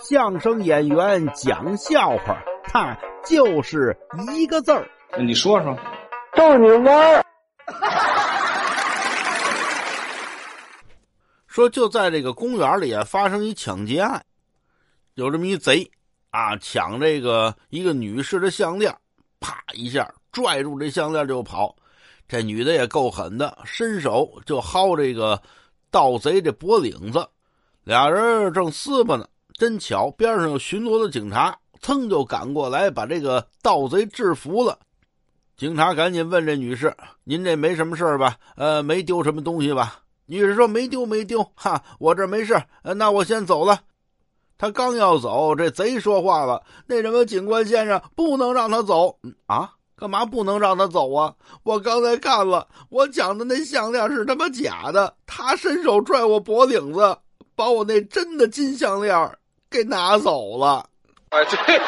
相声演员讲笑话，他就是一个字儿。你说说，逗你玩儿。说就在这个公园里啊，发生一抢劫案，有这么一贼啊，抢这个一个女士的项链，啪一下拽住这项链就跑。这女的也够狠的，伸手就薅这个盗贼这脖领子。俩人正撕巴呢，真巧边上有巡逻的警察，噌就赶过来把这个盗贼制服了。警察赶紧问这女士：“您这没什么事吧？呃，没丢什么东西吧？”女士说：“没丢，没丢，哈，我这没事。那我先走了。”他刚要走，这贼说话了：“那什么，警官先生，不能让他走啊！干嘛不能让他走啊？我刚才看了，我抢的那项链是他妈假的，他伸手拽我脖领子。”把我那真的金项链给拿走了！哎，对的。